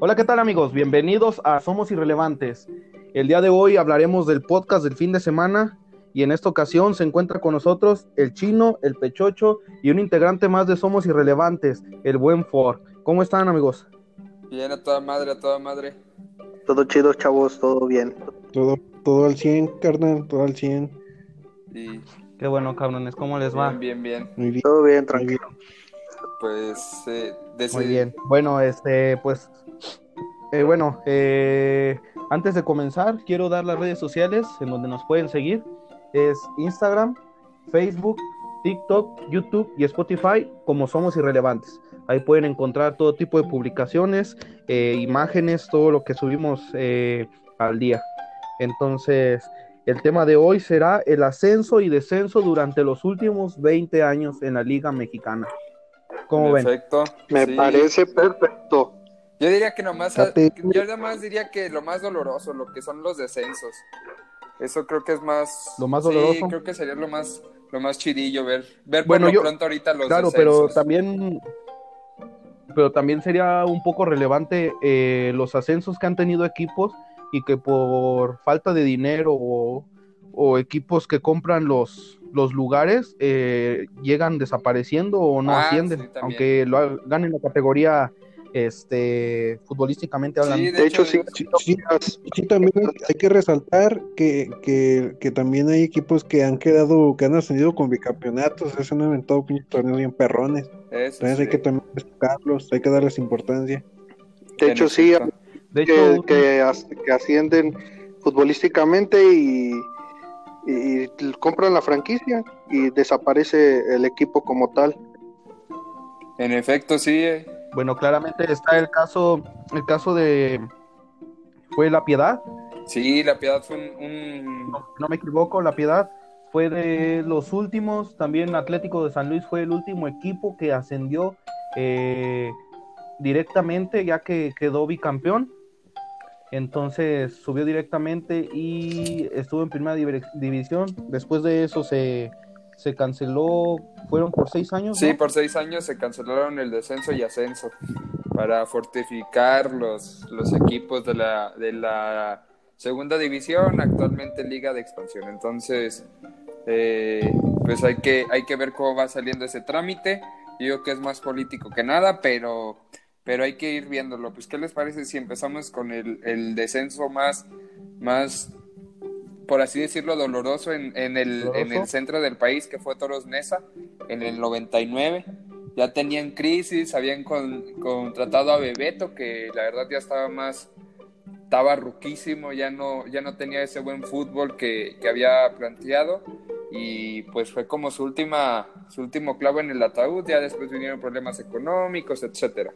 Hola, ¿qué tal amigos? Bienvenidos a Somos Irrelevantes. El día de hoy hablaremos del podcast del fin de semana y en esta ocasión se encuentra con nosotros el chino, el pechocho y un integrante más de Somos Irrelevantes, el buen Ford. ¿Cómo están amigos? Bien, a toda madre, a toda madre. Todo chido, chavos, todo bien. Todo, todo al 100, carnal, todo al 100. Y Qué bueno, cabrones, ¿cómo les va? bien, bien, bien. Muy bien. Todo bien, tranquilo. Pues, eh, desde- Muy bien. Bueno, este, pues, eh, bueno, eh, antes de comenzar, quiero dar las redes sociales en donde nos pueden seguir. Es Instagram, Facebook, TikTok, YouTube y Spotify como Somos Irrelevantes. Ahí pueden encontrar todo tipo de publicaciones, eh, imágenes, todo lo que subimos eh, al día. Entonces, el tema de hoy será el ascenso y descenso durante los últimos 20 años en la Liga Mexicana. ¿Cómo en ven? Me sí. parece perfecto. Yo diría que nomás, yo nada más diría que lo más doloroso, lo que son los descensos. Eso creo que es más... Lo más Sí, doloroso. creo que sería lo más, lo más chidillo ver, ver Bueno, por lo yo- pronto ahorita los Claro, pero también, pero también sería un poco relevante eh, los ascensos que han tenido equipos y que por falta de dinero o, o equipos que compran los, los lugares eh, llegan desapareciendo o no Ah, ascienden, sí, aunque lo ganen la categoría este futbolísticamente hablando. Sí, De hecho, sí, Sí, sí, sí. Sí, también hay, hay que resaltar que, que, que también hay equipos que han quedado, que han ascendido con bicampeonatos, se han pinches torneos bien perrones. Eso Entonces hay que también destacarlos, hay que darles importancia. de hecho sí. De que, hecho, que, as- que ascienden futbolísticamente y, y compran la franquicia y desaparece el equipo como tal. En efecto, sí. eh. Bueno, claramente está el caso, el caso de fue La Piedad, Sí, la piedad fue un... un- no, no me equivoco, La Piedad fue de los últimos, también Atlético de San Luis fue el último equipo que ascendió eh, directamente ya que quedó bicampeón. Entonces subió directamente y estuvo en primera división. Después de eso se, se canceló, fueron por seis años. Sí, ¿no? por seis años se cancelaron el descenso y ascenso para fortificar los, los equipos de la, de la segunda división, actualmente Liga de Expansión. Entonces, eh, pues hay que, hay que ver cómo va saliendo ese trámite. Yo creo que es más político que nada, pero, pero hay que ir viéndolo. Pues, ¿qué les parece si empezamos con el, el descenso más, más, por así decirlo, doloroso en, en, el, en el centro del país, que fue Toros Nesa, en el 99? Ya tenían crisis, habían con- contratado a Bebeto, que la verdad ya estaba más, estaba ruquísimo, ya no, ya no tenía ese buen fútbol que, que había planteado y pues fue como su última, su último clavo en el ataúd, ya después vinieron problemas económicos, etcétera.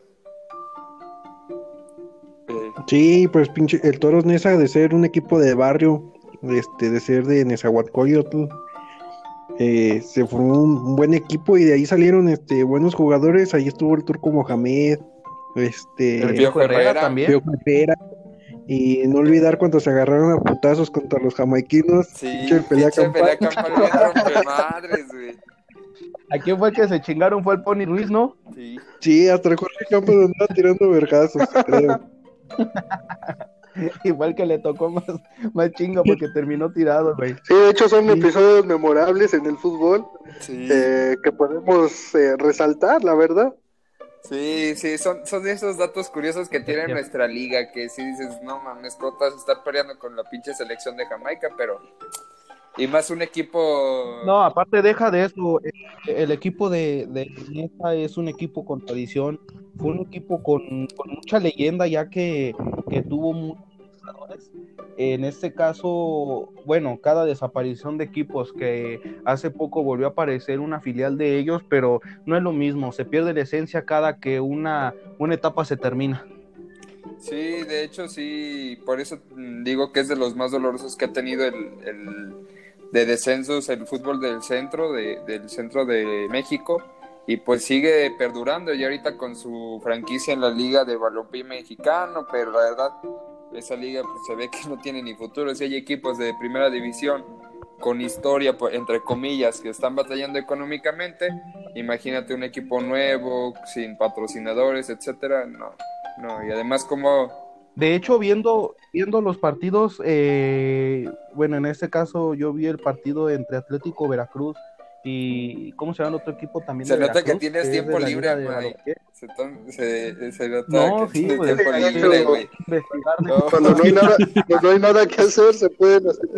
Sí, pues pinche, el Toros Nesa de ser un equipo de barrio, este, de ser de Nezahualcóyotl, eh, se formó un, un buen equipo y de ahí salieron este buenos jugadores, ahí estuvo el Turco Mohamed, este El Piojo Herrera también. Herrera, y no olvidar cuando se agarraron a putazos contra los jamaiquinos, sí, pinche pelea campal. güey. ¿A quién fue el que se chingaron? Fue el Pony Ruiz, ¿no? Sí. Sí, hasta el Jorge Campos andaba tirando vergazos, creo. Igual que le tocó más, más chinga porque terminó tirado, güey. Sí, de hecho son Sí. episodios memorables en el fútbol Sí. eh, que podemos eh, resaltar, la verdad. Sí, sí, son, son de esos datos curiosos que tiene nuestra liga, que si dices, no mames, ¿cómo te vas a estar peleando con la pinche selección de Jamaica? Pero, y más un equipo... No, aparte deja de eso, eh, el equipo de, de Neta es un equipo con tradición, fue un equipo con, con mucha leyenda ya que, que tuvo muchos En este caso, bueno, cada desaparición de equipos que hace poco volvió a aparecer una filial de ellos, pero no es lo mismo, se pierde la esencia cada que una, una etapa se termina. Sí, de hecho sí, por eso digo que es de los más dolorosos que ha tenido el, el de descensos el fútbol del centro, de, del centro de México, y pues sigue perdurando y ahorita con su franquicia en la liga de balompié mexicano, pero la verdad esa liga pues, se ve que no tiene ni futuro, si hay equipos de primera división con historia, pues, entre comillas, que están batallando económicamente, imagínate un equipo nuevo, sin patrocinadores, etcétera, no, no, y además como... De hecho, viendo, viendo los partidos, eh, bueno, en este caso yo vi el partido entre Atlético Veracruz y ¿cómo se llama el otro equipo también? Se de nota que tienes es tiempo libre, güey. Se, se, se nota No, que sí, tienes pues, tiempo libre, güey. No, Cuando no hay nada, cuando no hay nada que hacer, se pueden hacer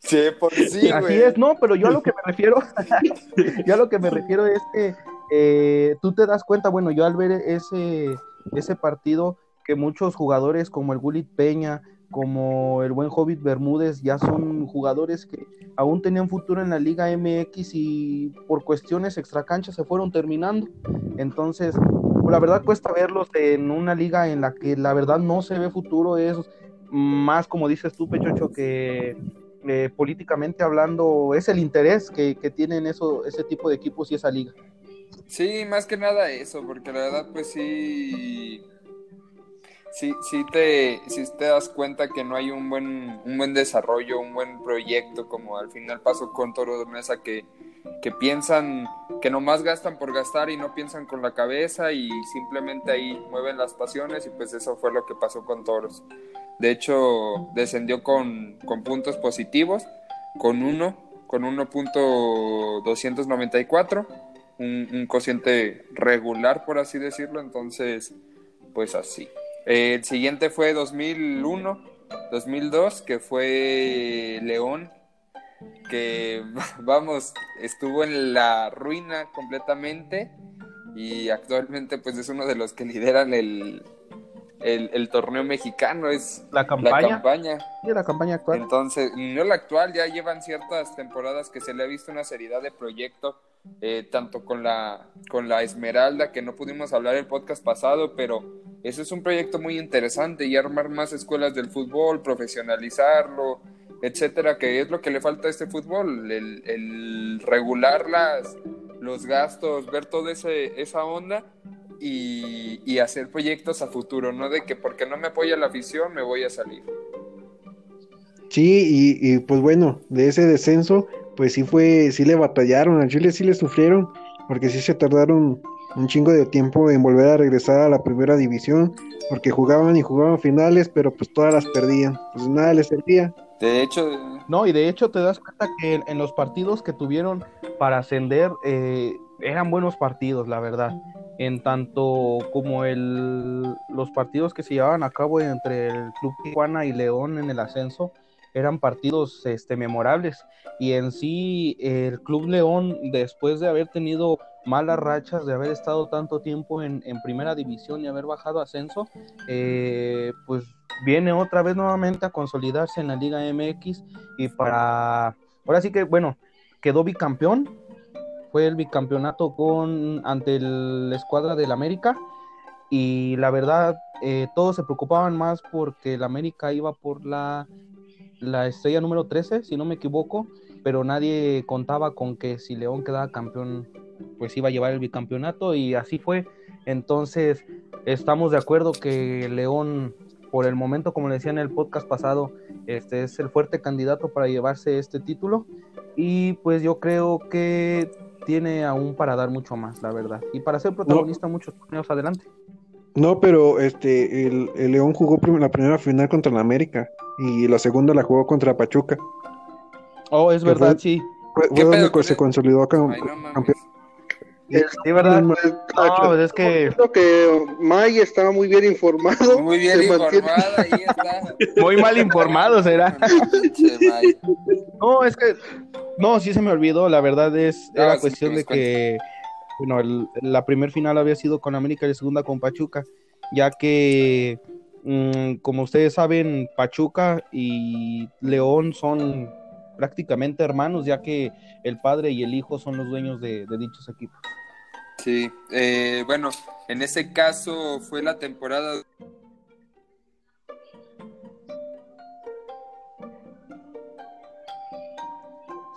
sí, por sí, Así es, no, pero yo a lo que me refiero, yo a lo que me refiero es que eh, tú te das cuenta, bueno, yo al ver ese, ese partido, que muchos jugadores como el Gulit Peña, como el buen Hobbit Bermúdez, ya son jugadores que aún tenían futuro en la Liga MX y por cuestiones extracanchas se fueron terminando. Entonces, pues, la verdad cuesta verlos en una liga en la que la verdad no se ve futuro, es más como dices tú, Pechocho, que eh, políticamente hablando, es el interés que, que tienen eso, ese tipo de equipos y esa liga. Sí, más que nada eso, porque la verdad, pues sí. Sí, sí te, sí te das cuenta que no hay un buen, un buen desarrollo, un buen proyecto, como al final pasó con Toro de Mesa, que, que piensan, que nomás gastan por gastar y no piensan con la cabeza y simplemente ahí mueven las pasiones y pues eso fue lo que pasó con Toros. De hecho, descendió con, con puntos positivos, con uno, con 1.294 un, un cociente regular, por así decirlo. Entonces, pues así. El siguiente fue 2001, 2002, que fue León, que vamos, estuvo en la ruina completamente y actualmente pues es uno de los que lideran el, el, el torneo mexicano, es La la campaña, campaña. sí, la campaña actual. Entonces, no la actual, ya llevan ciertas temporadas que se le ha visto una seriedad de proyecto, eh, tanto con la, con la Esmeralda, que no pudimos hablar el podcast pasado, pero eso es un proyecto muy interesante y armar más escuelas del fútbol, profesionalizarlo, etcétera, que es lo que le falta a este fútbol, el, el regular las, los gastos, ver toda ese, esa onda y, y hacer proyectos a futuro, no de que porque no me apoya la afición me voy a salir. Sí, y, y, pues bueno, de ese descenso, pues sí fue, sí le batallaron, al Chile sí le sufrieron, porque sí se tardaron un chingo de tiempo en volver a regresar a la primera división, porque jugaban y jugaban finales, pero pues todas las perdían, pues nada les servía. De hecho, No, y de hecho te das cuenta que en, en los partidos que tuvieron para ascender eh, eran buenos partidos, la verdad. En tanto como el, los partidos que se llevaban a cabo entre el Club Tijuana y León en el ascenso eran partidos este, memorables. Y en sí, el Club León, después de haber tenido malas rachas, de haber estado tanto tiempo en, primera división y haber bajado ascenso, eh, pues viene otra vez nuevamente a consolidarse en la Liga MX y para, ahora sí que, bueno, quedó bicampeón, fue el bicampeonato con ante el- la escuadra del América y la verdad eh, todos se preocupaban más porque el América iba por la, la estrella número 13, si no me equivoco, pero nadie contaba con que si León quedaba campeón, pues iba a llevar el bicampeonato y así fue. Entonces, estamos de acuerdo que León, por el momento, como le decía en el podcast pasado, este es el fuerte candidato para llevarse este título y pues yo creo que tiene aún para dar mucho más, la verdad, y para ser protagonista muchos torneos adelante. No, pero este, el, el León jugó prim- la primera final contra el América y la segunda la jugó contra Pachuca. Oh, es ¿Qué verdad, fue? sí. Fue, ¿Qué fue pedo donde se consolidó cam- ay, no mames. campeón. Sí, verdad. Pues, No, pues es que Creo que May estaba muy bien informado. Muy bien mantiene- informada, ahí está. muy mal informado será. No, es que no, sí se me olvidó, la verdad es era sí, cuestión que de que bueno, el- la primer final había sido con América y la segunda con Pachuca, ya que mm, como ustedes saben, Pachuca y León son prácticamente hermanos, ya que el padre y el hijo son los dueños de, de dichos equipos. Sí, eh, bueno, en ese caso fue la temporada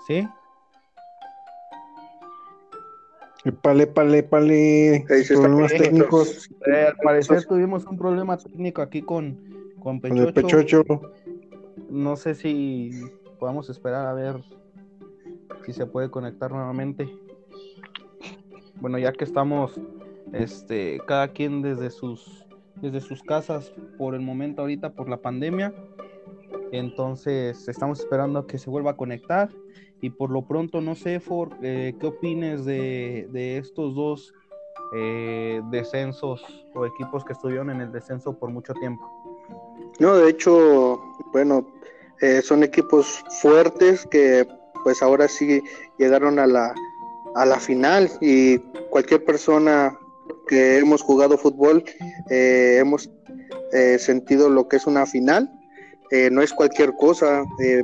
¿Sí? Ahí se está Problemas técnicos Eh, al parecer tuvimos un problema técnico aquí con, con con el Pechocho. Pechocho. No sé si podamos esperar a ver si se puede conectar nuevamente. Bueno, ya que estamos este, cada quien desde sus desde sus casas por el momento ahorita por la pandemia. Entonces estamos esperando a que se vuelva a conectar y por lo pronto no sé, For, eh, ¿qué opines de, de estos dos eh, descensos o equipos que estuvieron en el descenso por mucho tiempo? No, de hecho, bueno, eh, son equipos fuertes que pues ahora sí llegaron a la, a la final y cualquier persona que hemos jugado fútbol eh, hemos eh, sentido lo que es una final. Eh, no es cualquier cosa, eh,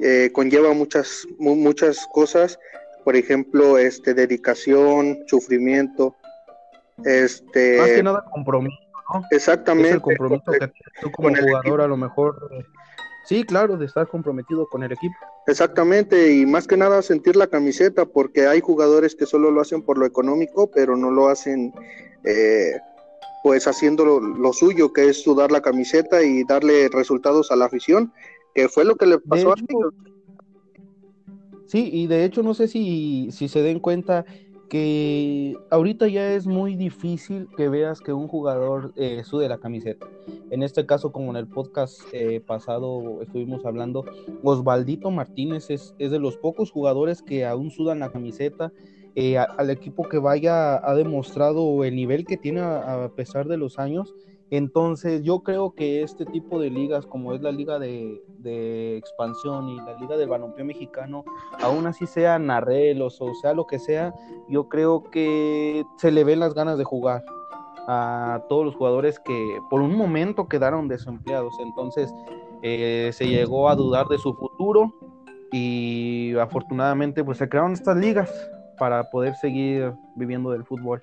eh, conlleva muchas, mu- muchas cosas, por ejemplo, este, dedicación, sufrimiento, este, Más que nada compromiso, es exactamente, el compromiso que tú como con el jugador a lo mejor. Sí, claro, de estar comprometido con el equipo. Exactamente, y más que nada sentir la camiseta, porque hay jugadores que solo lo hacen por lo económico, pero no lo hacen eh, pues haciendo lo, lo suyo, que es sudar la camiseta y darle resultados a la afición, que fue lo que le pasó a Tigres. Sí, y de hecho no sé si, si se den cuenta que ahorita ya es muy difícil que veas que un jugador eh, sude la camiseta. En este caso, como en el podcast eh, pasado estuvimos hablando, Osvaldito Martínez es, es de los pocos jugadores que aún sudan la camiseta. Eh, al equipo que vaya ha demostrado el nivel que tiene a pesar de los años. Entonces yo creo que este tipo de ligas, como es la liga de, expansión y la liga del balompié mexicano, aún así sean arreglos o sea lo que sea, yo creo que se le ven las ganas de jugar a todos los jugadores que por un momento quedaron desempleados. Entonces eh, se llegó a dudar de su futuro y afortunadamente pues se crearon estas ligas para poder seguir viviendo del fútbol.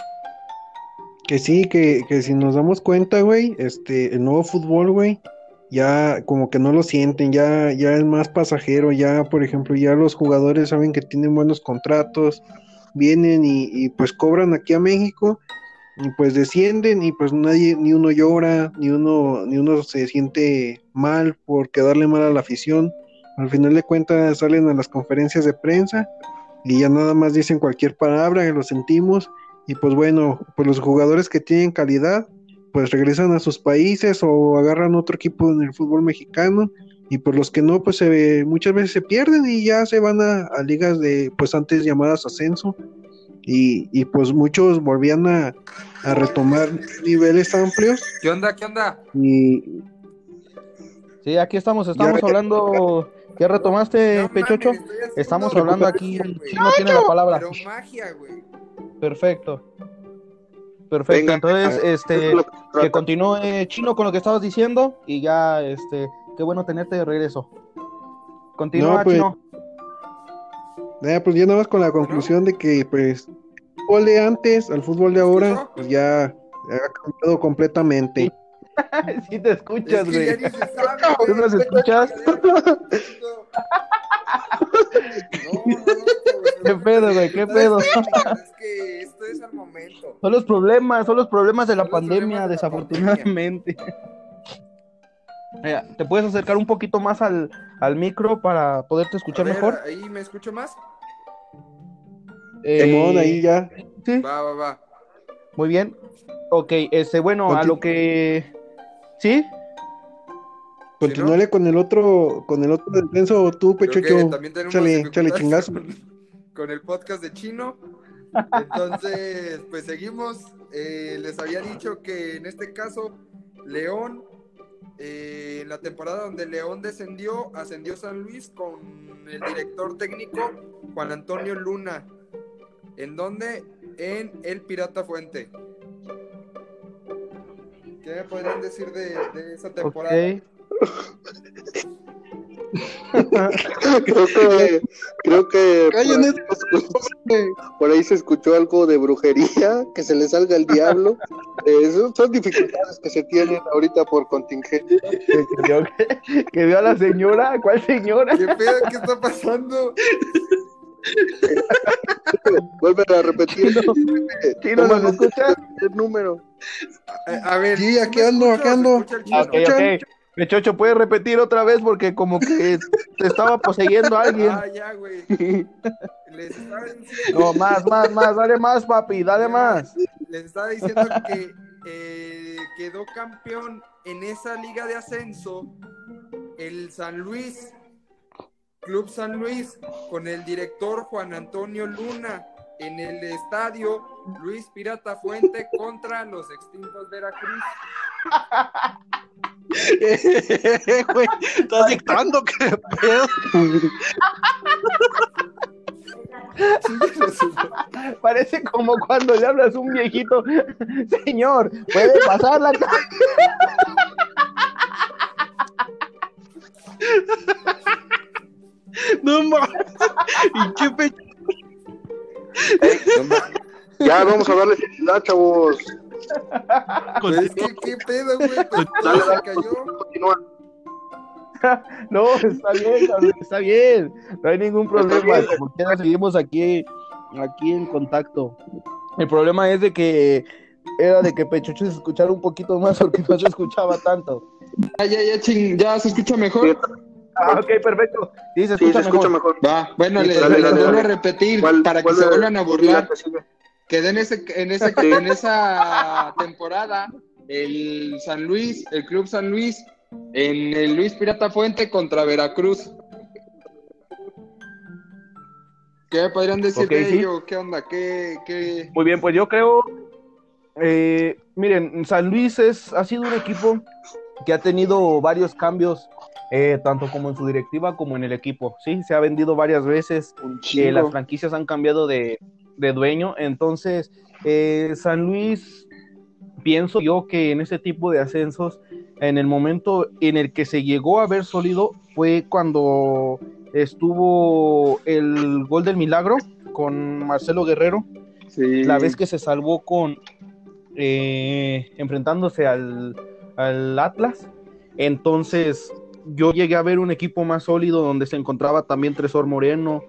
Que sí, que, que si nos damos cuenta, güey, este, el nuevo fútbol, güey, ya como que no lo sienten, ya, ya es más pasajero, ya, por ejemplo, ya los jugadores saben que tienen buenos contratos, vienen y, y pues cobran aquí a México, y pues descienden, y pues nadie, ni uno llora, ni uno, ni uno se siente mal por quedarle mal a la afición. Al final de cuentas salen a las conferencias de prensa y ya nada más dicen cualquier palabra, que lo sentimos. Y pues bueno, pues los jugadores que tienen calidad, pues regresan a sus países o agarran otro equipo en el fútbol mexicano. Y pues los que no, pues se, muchas veces se pierden y ya se van a, a ligas de, pues antes llamadas ascenso. Y, y pues muchos volvían a, a retomar niveles amplios. ¿Qué onda? ¿Qué onda? Y Sí, aquí estamos, estamos Ya- hablando. ¿Ya retomaste, No Pechocho? mames, Estamos hablando aquí, el chino tiene la palabra. Pero magia, güey. Perfecto. Perfecto, Venga, entonces, este, Es que continúe Chino con lo que estabas diciendo y ya, este, qué bueno tenerte de regreso. Continúa, No, pues, Chino. eh, pues ya nada más con la conclusión de que pues el fútbol de antes al fútbol de ahora, pues ya ha cambiado completamente. sí te escuchas, Es que ya güey. ni se sabe, ¿Tú nos escuchas? No, no, no, güey. ¿Qué pedo, güey? ¿Qué pedo? Es que esto es al momento. Son los problemas, son los problemas de la pandemia, problemas de la desafortunadamente. Mira, ¿te puedes acercar un poquito más al, al micro para poderte escuchar ver, mejor? ¿Ahí me escucho más? Eh, ahí ya. sí, Va, va, va. muy bien. Ok, este, bueno, a lo que... ¿Sí? Continuale con el otro, con el otro descenso, tú, Pechocho. también tenemos Chale, chale, chingazo. Con, con el podcast de Chino. Entonces, pues seguimos. Eh, les había dicho que en este caso, León, eh, en la temporada donde León descendió, ascendió San Luis con el director técnico Juan Antonio Luna. ¿En dónde? En El Pirata Fuente. ¿Qué me podrían decir de, de esa temporada? Creo que creo que por Callen ahí, ese- se escuchó, por ahí se escuchó algo de brujería, que se le salga el diablo. Eh, son, son dificultades que se tienen ahorita por contingencia. que, vio, que vio a la señora, ¿cuál señora? ¿Qué pedo? ¿Qué está pasando? Vuelven a repetir Chino, ¿nos escuchas? el número. A, a ver. Sí, ¿tú aquí ando, aquí ando. se escucha el chino? Ok, ok. Pechocho, ¿puedes repetir otra vez? Porque como que te estaba poseyendo alguien. Ah, ya, güey. Les estaba diciendo, No, más, más, más, dale más, papi, dale más. les estaba diciendo que eh, quedó campeón en esa liga de ascenso el San Luis, Club San Luis, con el director Juan Antonio Luna en el estadio Luis Pirata Fuente contra los extintos Veracruz. Güey, estás dictando qué pedo. Parece como cuando le hablas a un viejito, señor, puede pasar la. No mames. ¿Y qué pe... Ya vamos a darle seriedad, chavos. Es que, ¿qué pedo, güey? Pues, se cayó. continúa. No, está bien, está bien, no hay ningún problema. Como quiera, seguimos aquí, aquí en contacto. El problema es de que era de que Pechucho se escuchara un poquito más porque no se escuchaba tanto. Ya, ya, ya, ching, ya se escucha mejor. Ah, ok, perfecto. Sí, se Sí, escucha se escucha mejor. mejor. Va, bueno, Sí, le, dale, le dale, vuelvo a repetir ¿Cuál- para que se vuelvan a burlar. que? Quedé en, ese, en, esa, en esa temporada el San Luis, el Club San Luis, en el Luis Pirata Fuente contra Veracruz. ¿Qué me podrían decir de sí. ello? ¿Qué onda? ¿Qué, qué... Muy bien, pues yo creo, eh, miren, San Luis es, ha sido un equipo que ha tenido varios cambios, eh, tanto como en su directiva como en el equipo. Sí, se ha vendido varias veces, que las franquicias han cambiado de, de dueño. Entonces, eh, San Luis, pienso yo que en ese tipo de ascensos, en el momento en el que se llegó a ver sólido, fue cuando estuvo el gol del milagro con Marcelo Guerrero, Sí. la vez que se salvó con eh, enfrentándose al, al Atlas. Entonces, yo llegué a ver un equipo más sólido donde se encontraba también Tresor Moreno,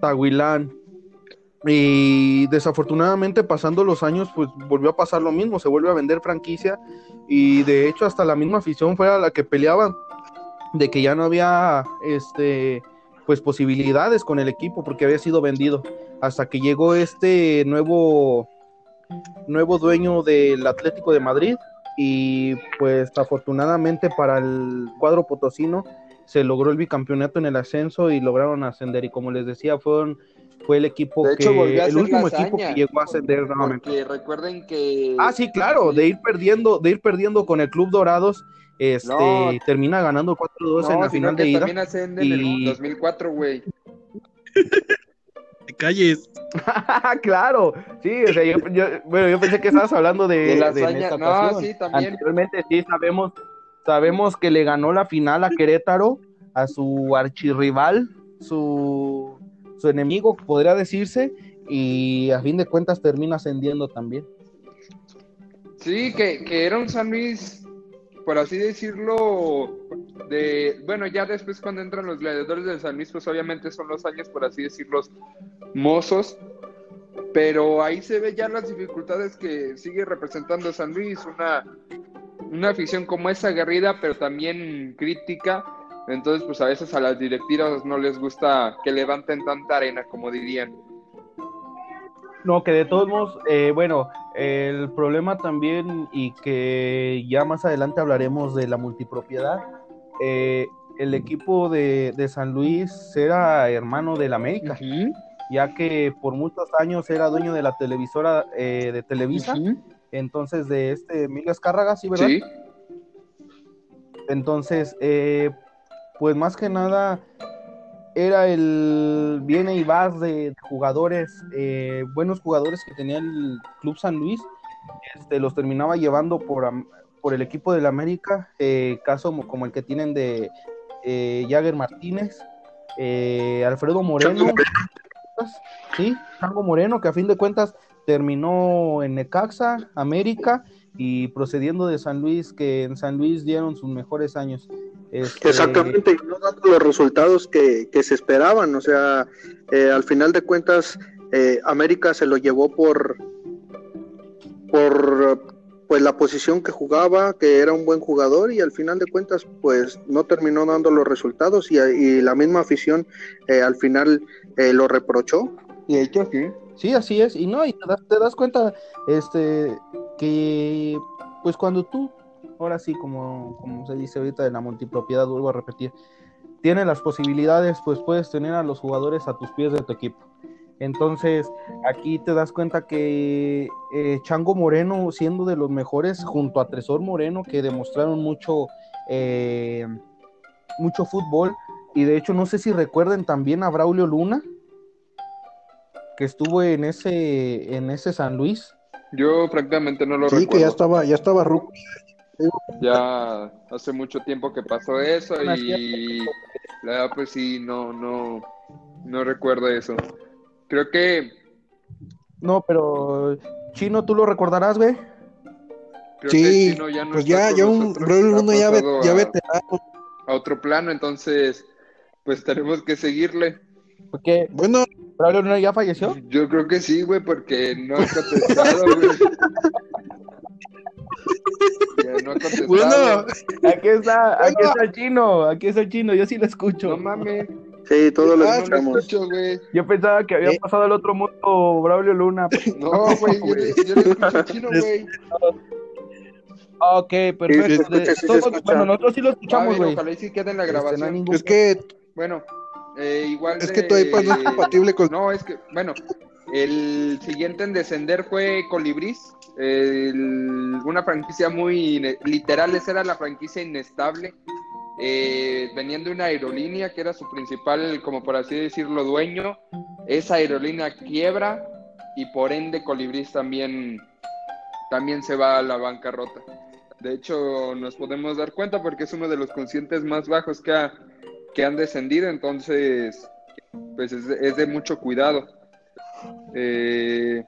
Tahuilán. Y desafortunadamente pasando los años, pues volvió a pasar lo mismo, se vuelve a vender franquicia y de hecho hasta la misma afición fue a la que peleaban de que ya no había este pues posibilidades con el equipo porque había sido vendido hasta que llegó este nuevo nuevo dueño del Atlético de Madrid y pues afortunadamente para el cuadro potosino se logró el bicampeonato en el ascenso y lograron ascender y como les decía fueron fue el equipo De hecho, que el último equipo que llegó a ascender nuevamente. Porque recuerden que... Ah, sí, claro, de ir perdiendo, de ir perdiendo con el Club Dorados, este No. termina ganando 4-2 en la final de ida. también ascenden en y- el 2004, güey. Calles. claro, sí, o sea, yo, yo- bueno, yo pensé que estabas hablando de, De la de en hazaña, esta no, sí, también. Anteriormente sí sabemos, sabemos que le ganó la final a Querétaro, a su archirrival, su, su enemigo, podría decirse, y a fin de cuentas termina ascendiendo también. Sí, que, que era un San Luis, por así decirlo, de, bueno, ya después cuando entran los gladiadores del San Luis, pues obviamente son los años, por así decirlo, mozos, pero ahí se ve ya las dificultades que sigue representando San Luis, una, una afición como es aguerrida, pero también crítica, entonces pues a veces a las directivas no les gusta que levanten tanta arena, como dirían. No, que de todos modos, eh, bueno, el problema también, y que ya más adelante hablaremos de la multipropiedad, eh, el equipo de, de San Luis era hermano del América, ya que por muchos años era dueño de la televisora eh, de Televisa, entonces de este Emilio Azcárraga, ¿sí, verdad? Sí. Entonces, eh, pues más que nada era el viene y vas de, jugadores, eh, buenos jugadores que tenía el Club San Luis, este, los terminaba llevando por, por el equipo del América, eh, caso mo- como el que tienen de eh, Jagger Martínez, eh, Alfredo Moreno, sí, Chango Moreno, que a fin de cuentas terminó en Necaxa, América, y procediendo de San Luis, que en San Luis dieron sus mejores años. Este, Exactamente, y no dando los resultados que, que se esperaban. O sea, eh, al final de cuentas, eh, América se lo llevó por, por pues la posición que jugaba, que era un buen jugador, y al final de cuentas, pues no terminó dando los resultados, y, y la misma afición eh, al final eh, lo reprochó. Y de hecho, sí. Sí, así es, y no, y te das, te das cuenta, este, que pues cuando tú, ahora sí, como, como se dice ahorita de la multipropiedad, vuelvo a repetir, tienes las posibilidades, pues puedes tener a los jugadores a tus pies de tu equipo. Entonces, aquí te das cuenta que eh, Chango Moreno, siendo de los mejores, junto a Tresor Moreno, que demostraron mucho, eh, mucho fútbol, y de hecho, no sé si recuerden también a Braulio Luna, que estuvo en ese, en ese San Luis. Yo prácticamente no lo Sí, recuerdo. que ya estaba, ya estaba ruco. Ya hace mucho tiempo que pasó eso y la verdad pues sí, no, no, no recuerdo eso. Creo que, No, pero Chino, tú lo recordarás, güey. creo Sí, Chino ya no pues ya, ya un Luna ya, ve- ya a- veterano. a otro plano, entonces pues tenemos que seguirle. Porque Bueno, Braulio Luna ya falleció. Yo creo que sí, güey, porque no ha contestado, güey. Ya no ha contestado. bueno, Aquí está, aquí está el chino, aquí está el chino, yo sí lo escucho. No mames, Sí, todos lo Ah, no lo escuchamos. escucho, güey. Yo pensaba que había Eh. pasado al otro mundo Braulio Luna. No, güey, yo, le- yo le escucho chino, güey. Ok, perfecto. Sí, se escucha, sí se Todos- escucha. bueno, nosotros sí lo escuchamos, güey. ojalá y sí quede en la Este, no grabación. ningún- es que Bueno, eh, igual Es de- que tu iPad no es compatible con- No, es que, bueno, el siguiente en descender fue Colibrís, el- una franquicia muy literal, esa era la franquicia inestable, eh, venían de una aerolínea que era su principal, como por así decirlo, dueño. Esa aerolínea quiebra y por ende Colibrís también, también se va a la bancarrota. De hecho, nos podemos dar cuenta porque es uno de los conscientes más bajos que, ha- que han descendido, entonces, pues es de, es de mucho cuidado. Eh,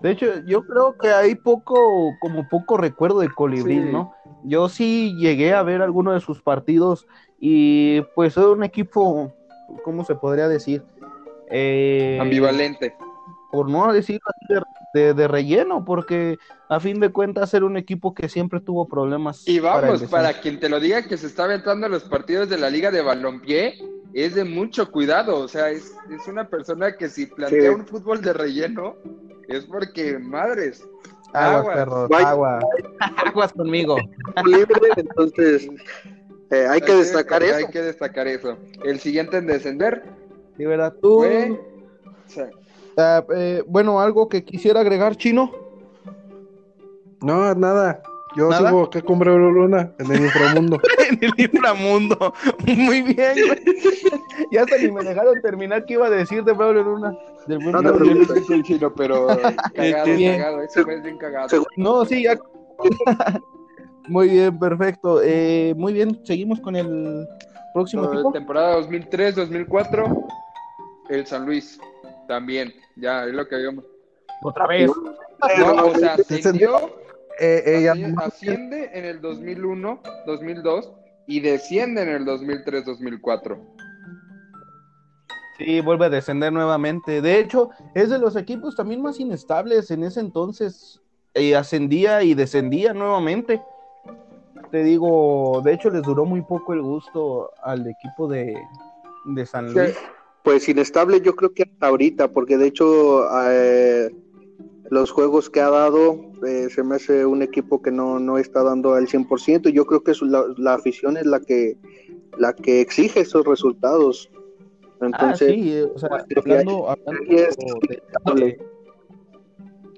De hecho, yo creo que hay poco, como poco recuerdo de Colibrí, Sí. ¿no? Yo sí llegué a ver algunos de sus partidos y pues era un equipo, ¿cómo se podría decir? Eh, ambivalente. por no decir de, relleno, porque a fin de cuentas era un equipo que siempre tuvo problemas. Y vamos, para quien te lo diga que se está aventando los partidos de la Liga de Balompié, es de mucho cuidado. O sea, es, es una persona que si plantea Sí. un fútbol de relleno, es porque, madres, Aguas, perros, Vaya. aguas. Conmigo. libre, entonces eh, hay que destacar hay eso. que destacar eso. El siguiente en descender Sí, ¿verdad? Tú, fue... ah, eh, bueno, algo que quisiera agregar, Chino. no, nada. Yo ¿Nada? sigo acá con Braulio Luna en el inframundo. en el inframundo. Muy bien, güey. Ya hasta ni me dejaron terminar qué iba a decir de Braulio Luna. Del buen No chino, pero cagado, Bien. cagado. Ese es bien cagado. No, sí, ya. Muy bien, perfecto. Eh, muy bien, seguimos con el próximo equipo. temporada 2003-2004, el San Luis también, ya es lo que habíamos. Otra vez. No, o sea, ascendió, Eh, eh, asciende en el 2001, 2002 y desciende en el 2003-2004. Sí, vuelve a descender nuevamente. De hecho, es de los equipos también más inestables en ese entonces. Eh, ascendía y descendía nuevamente. Te digo, de hecho les duró muy poco el gusto al equipo de, de San Luis. Pues inestable yo creo que hasta ahorita, porque de hecho eh, los juegos que ha dado eh, se me hace un equipo que no, no está dando al 100%. Yo creo que es la, la afición es la que la que exige esos resultados. Ah, Entonces, sí, eh, o sea, pues, hablando, hablando sí es de-.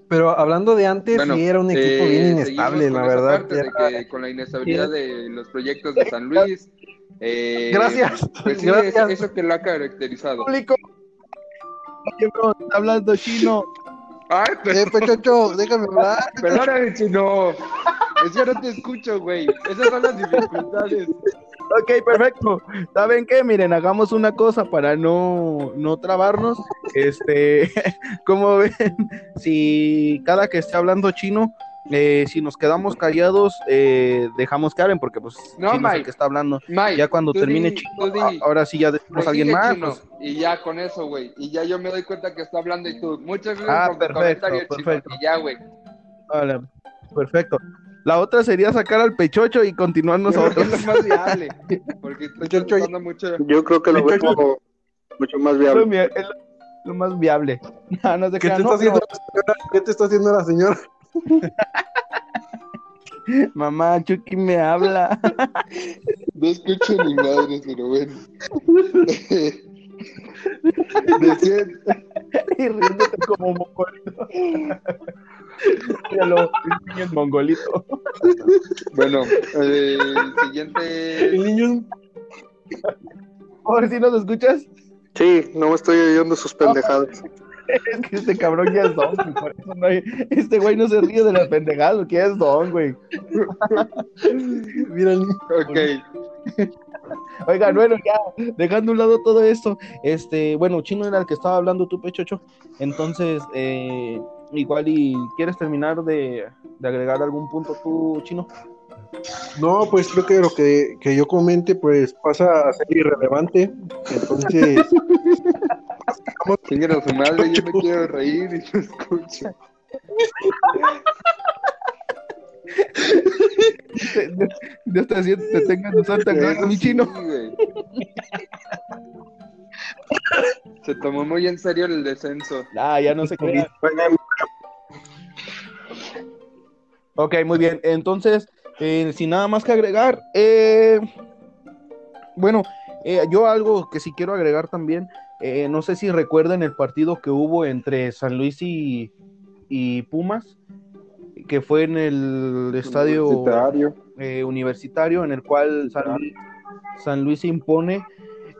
Pero hablando de antes, Bueno, sí era un equipo eh, bien inestable, la verdad. de que con la inestabilidad de los proyectos de San Luis. Eh, Gracias, Pues sí, gracias. es- eso que lo ha caracterizado. público. Oye, bro, está hablando chino. Ay, Eh, Pechocho, déjame hablar. Perdóname, chino. Es que no te escucho, güey. Esas son las dificultades. Ok, perfecto. ¿Saben qué? Miren, hagamos una cosa para no, no trabarnos. Este, como ven, si cada que esté hablando chino, eh, si nos quedamos callados, eh, dejamos que hablen, porque pues No, chino es el Mike. que está hablando. Mike, Ya cuando termine di- chino, di, ahora sí ya decimos a alguien más. Chino, pues, Y ya con eso, güey. Y ya yo me doy cuenta que está hablando y tú. Muchas gracias Ah, por tu perfecto, comentario, Chino. perfecto. Y ya, güey. vale, perfecto. La otra sería sacar al pechocho y continuar nosotros. es más viable. Porque Pechocho, mucho. yo creo que lo veo como mucho más Es viable. lo, es lo- lo más viable. No, no se ¿Qué te, crean, está no, haciendo? ¿Qué te está haciendo la señora? Mamá, Chucky me habla. No escucho ni madres, pero bueno. Decían, y riéndote como mongolito. Míralo, el niño es mongolito. bueno, eh, el siguiente. El niño Por si nos escuchas, Sí, no me estoy oyendo sus pendejadas. Es que este cabrón ya es don, güey, por eso no hay- Este güey no se ríe de las pendejadas, lo que ya es don, güey. Mira el niño. Ok, Oigan, bueno, ya, dejando a un lado todo esto, este, bueno, Chino era el que estaba hablando tú, Pechocho. Entonces, eh, igual y quieres terminar de, de agregar algún punto tú, Chino. No, pues creo que lo que, que yo comente pues pasa a ser irrelevante. Entonces, Chinguen a su madre, yo me quiero reír y no escucho. Dios te, siente- te tenga en tu santa gloria, mi chino. güey. Se tomó muy en serio el descenso. Ah, ya no se quería. Ok, muy bien. Entonces, eh, sin nada más que agregar, eh, bueno, eh, yo algo que sí quiero agregar también, eh, no sé si recuerdan el partido que hubo entre San Luis y, y Pumas, que fue en el estadio Universitario. eh, universitario en el cual San Luis, San Luis se impone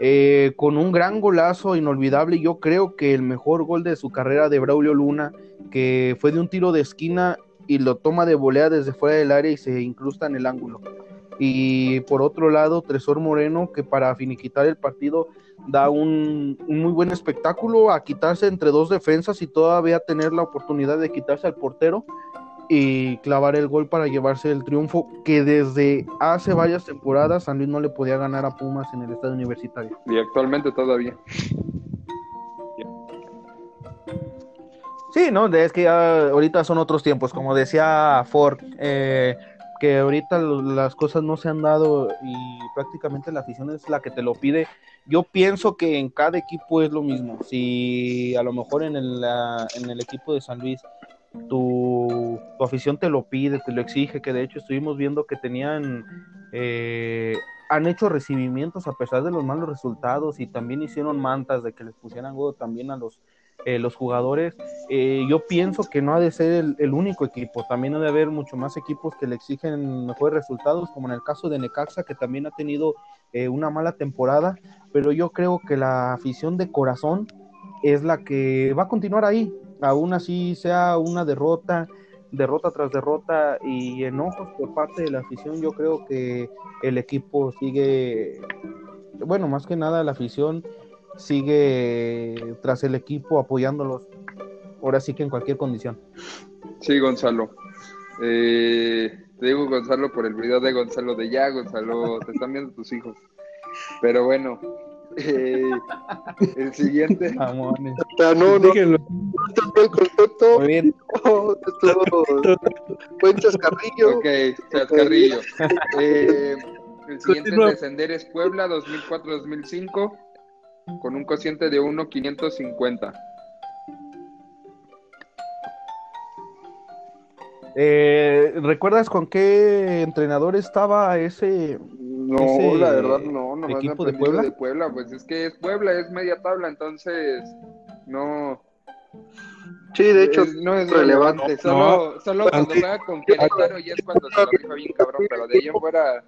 eh, con un gran golazo inolvidable. Yo creo que el mejor gol de su carrera de Braulio Luna, que fue de un tiro de esquina y lo toma de volea desde fuera del área y se incrusta en el ángulo. Y por otro lado, Tresor Moreno, que para finiquitar el partido da un, un muy buen espectáculo a quitarse entre dos defensas y todavía tener la oportunidad de quitarse al portero y clavar el gol para llevarse el triunfo que desde hace varias temporadas San Luis no le podía ganar a Pumas en el estadio universitario. Y actualmente todavía. Sí, no, es que ya ahorita son otros tiempos, como decía Ford, eh, que ahorita las cosas no se han dado y prácticamente la afición es la que te lo pide. Yo pienso que en cada equipo es lo mismo. Si a lo mejor en el, en el equipo de San Luis tu, tu afición te lo pide, te lo exige, que de hecho estuvimos viendo que tenían, eh, han hecho recibimientos a pesar de los malos resultados y también hicieron mantas de que les pusieran huevo también a los, eh, los jugadores. Eh, yo pienso que no ha de ser el, único equipo, también ha de haber mucho más equipos que le exigen mejores resultados, como en el caso de Necaxa, que también ha tenido eh, una mala temporada, pero yo creo que la afición de corazón es la que va a continuar ahí, aún así sea una derrota, derrota tras derrota y enojos por parte de la afición, yo creo que el equipo sigue, bueno, más que nada la afición sigue tras el equipo apoyándolos, ahora sí que en cualquier condición. Sí, Gonzalo. Eh, te digo Gonzalo por el video de Gonzalo de ya, Gonzalo, te están viendo tus hijos. Pero bueno, eh, el siguiente. Sea, no, no, Déjenlo. no el concepto. Muy bien. No, estuvo buen chascarrillo. Ok, Chascarrillo. Eh, el siguiente Continúa. en descender es Puebla 2004-2005 con un cociente de 1.550. Eh, ¿Recuerdas con qué entrenador estaba ese? No, Ese la verdad no, nomás equipo me de aprendí Puebla. de Puebla, pues es que es Puebla, es media tabla, entonces no, Sí, de hecho, es- no es relevante. relevante, solo, solo cuando juega con Querétaro y es cuando se lo rifa bien cabrón, pero de ahí en fuera,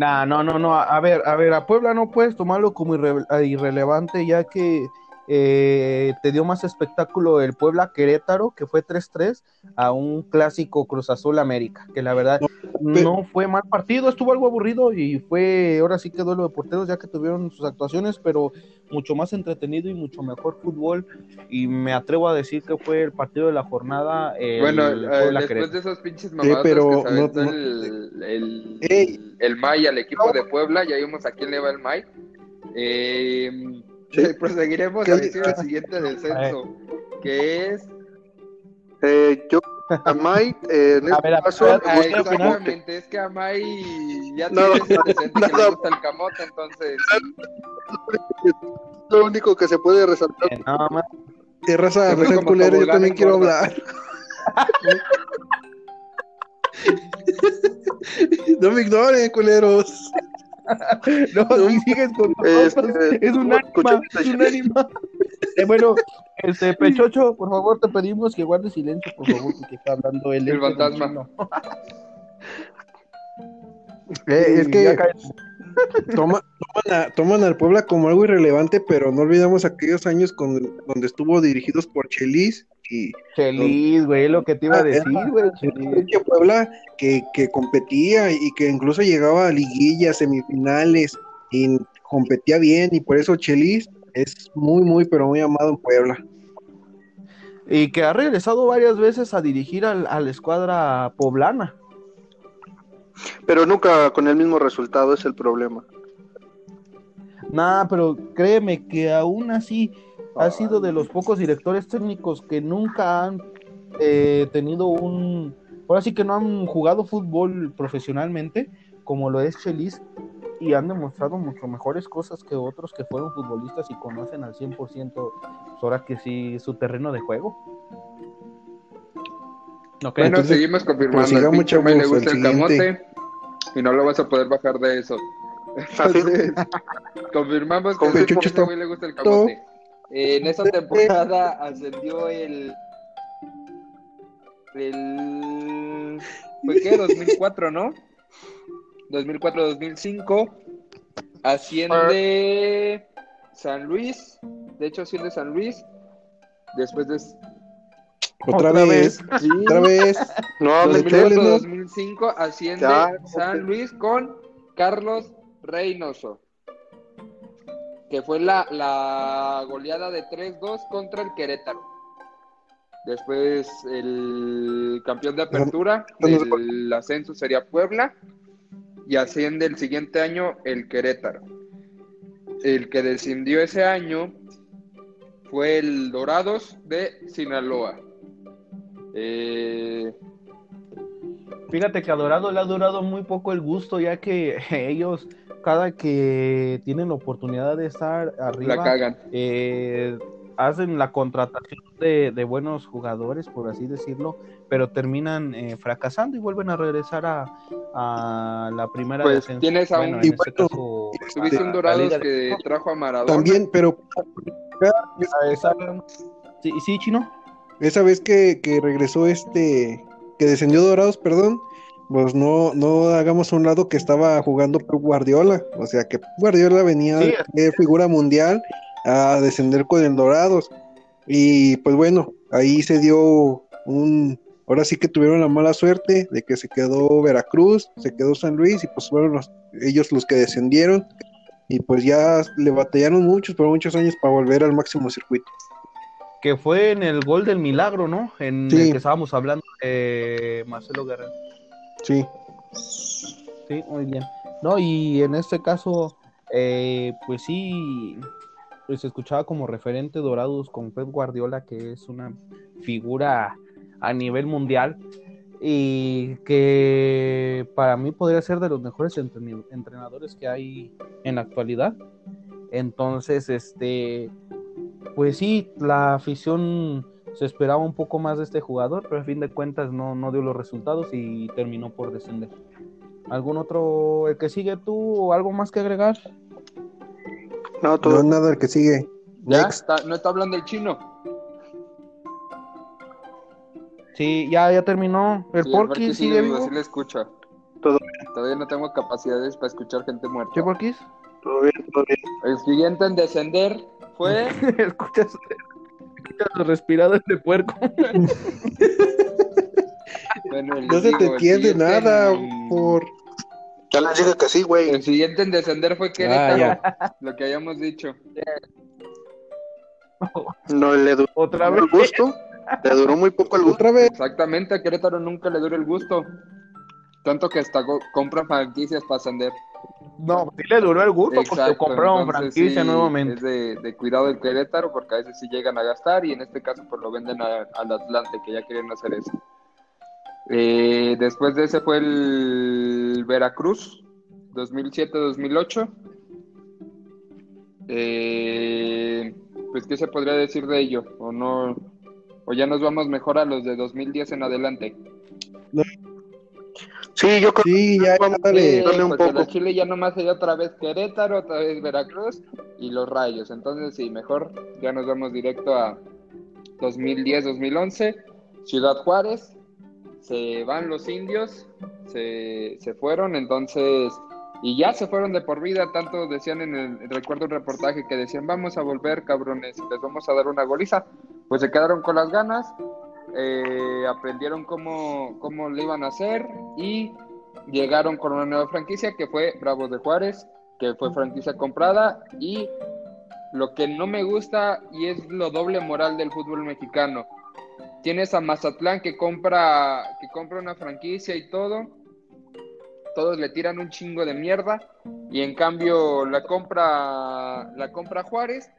Nah, no, no, no. A ver, a ver, a Puebla no puedes tomarlo como irre- irrelevante, ya que eh, te dio más espectáculo el Puebla Querétaro, que fue 3-3, a un clásico Cruz Azul América, que la verdad no fue mal partido, estuvo algo aburrido y fue, ahora sí que duelo de porteros, ya que tuvieron sus actuaciones, pero mucho más entretenido y mucho mejor fútbol. Y me atrevo a decir que fue el partido de la jornada. el bueno, eh, Puebla después Querétaro. de esos pinches mamadas pero que se no- no- el, el, el May al equipo de Puebla, ya vimos a quién le va el May. Eh, proseguiremos ¿Qué a le- decir el siguiente descenso, que es eh, yo, a Mike, eh, en A este ver, a caso, ver, me a ver, exactamente, es que a May ya Nada, tiene ese decente que nada. le gusta el camote, entonces lo único que se puede resaltar. Eh, nada más. Eh, raza, no como culeros, yo también quiero hablar. No me ignoren, culeros. No, si sigues con Este, nosotros, es un ánima, es un ánima. Eh, bueno, este Pechocho, por favor, te pedimos que guardes silencio, por favor, porque está hablando el, este fantasma. Eh, es que toman, a- toman al Puebla como algo irrelevante, pero no olvidamos aquellos años con, donde estuvo dirigidos por Chelis y Chelis, güey, lo que te iba a Ah, decir, güey. pinche Puebla que, que competía y que incluso llegaba a liguillas, semifinales y competía bien y por eso Chelis es muy, muy, pero muy amado en Puebla. Y que ha regresado varias veces a dirigir al, a la escuadra poblana. Pero nunca con el mismo resultado es el problema. Nah, pero créeme que aún así ha sido de los pocos directores técnicos que nunca han eh, tenido un... Ahora sí que no han jugado fútbol profesionalmente, como lo es Chelis, y han demostrado mucho mejores cosas que otros que fueron futbolistas y conocen al 100%, pues ahora que sí, su terreno de juego. Bueno, Entonces, seguimos confirmando. pues, pinche May le chavos, gusta el camote y no lo vas a poder bajar de eso. Entonces, confirmamos que güey le gusta el camote. Eh, en esa temporada ascendió el. El. ¿Fue qué? 2004, ¿no? 2004-2005. Asciende San Luis. De hecho, asciende San Luis. Después de. Otra, Otra vez, Sí. otra vez. ¿no? 2004-2005 asciende Ya, San Luis con Carlos Reynoso, que fue la, la goleada de 3-2 contra el Querétaro. Después el campeón de apertura del ascenso sería Puebla y asciende el siguiente año el Querétaro. El que descendió ese año fue el Dorados de Sinaloa. Eh, Fíjate que a Dorado le ha durado muy poco el gusto, ya que ellos, cada que tienen la oportunidad de estar la arriba, cagan. eh, hacen la contratación de, de buenos jugadores, por así decirlo, pero terminan eh, fracasando y vuelven a regresar a, a la primera Pues, tienes a Bueno, un- en este bueno, caso, Tuviste a- un Dorados de- que trajo a Maradona. También, pero a esa- Sí, sí, Chino. esa vez que, que regresó este, que descendió Dorados, perdón, pues no, no hagamos un lado que estaba jugando Pep Guardiola, o sea que Guardiola venía Sí. de figura mundial a descender con el Dorados y pues bueno, ahí se dio un, ahora sí que tuvieron la mala suerte de que se quedó Veracruz, se quedó San Luis y pues fueron los- ellos los que descendieron y pues ya le batallaron muchos, por muchos años para volver al máximo circuito. Que fue en el gol del milagro, ¿no? En Sí. el que estábamos hablando de Marcelo Guerrero. Sí. Sí, muy bien. No, y en este caso, eh, pues sí, pues escuchaba como referente Dorados con Pep Guardiola, que es una figura a nivel mundial y que para mí podría ser de los mejores entrenadores que hay en la actualidad. Entonces, este, pues sí, la afición se esperaba un poco más de este jugador, pero a fin de cuentas no, no dio los resultados y terminó por descender. ¿Algún otro, el que sigue tú o algo más que agregar? No, No, todo. nada, el que sigue. ¿Ya? Next. Está- no está hablando el chino. Sí, ya, ya terminó. El Sí, Porky sigue vivo, sí le escucha. Todo Todavía no tengo capacidades para escuchar gente muerta. ¿Sí, Porky? Todo bien, todo bien. El siguiente en descender fue escuchas, escuchas los respiradores de puerco. bueno, No se digo, te el entiende nada en- por... Ya les dije que sí, güey. El siguiente en descender fue Querétaro, Ah, lo que habíamos dicho. No le duró Otra el vez. gusto. Le duró muy poco el gusto. Otra vez. Exactamente, a Querétaro nunca le dura el gusto. Tanto que hasta compran franquicias para ascender. No, sí le duró el gusto porque Exacto, compraron entonces franquicia sí, nuevamente. Es de, de cuidado del Querétaro porque a veces sí llegan a gastar y en este caso pues lo venden al Atlante que ya querían hacer eso. Eh, después de ese fue el Veracruz, 2007-2008. Eh, pues qué se podría decir de ello o no o ya nos vamos mejor a los de 2010 en adelante. Sí, yo creo Sí, ya, Vamos, dale. eh, dale un poco. Chile ya nomás sería otra vez Querétaro, otra vez Veracruz y los Rayos. Entonces, sí, mejor ya nos vamos directo a 2010-2011. Ciudad Juárez, se van los indios, se, se fueron, entonces, y ya se fueron de por vida. Tanto decían en el, recuerdo un reportaje que decían, vamos a volver, cabrones, y les vamos a dar una goliza. Pues se quedaron con las ganas, eh, aprendieron cómo, cómo le iban a hacer y llegaron con una nueva franquicia que fue Bravos de Juárez, que fue franquicia comprada y lo que no me gusta y es lo doble moral del fútbol mexicano. Tienes a Mazatlán que compra que compra una franquicia y todo. Todos le tiran un chingo de mierda y en cambio la compra la compra Juárez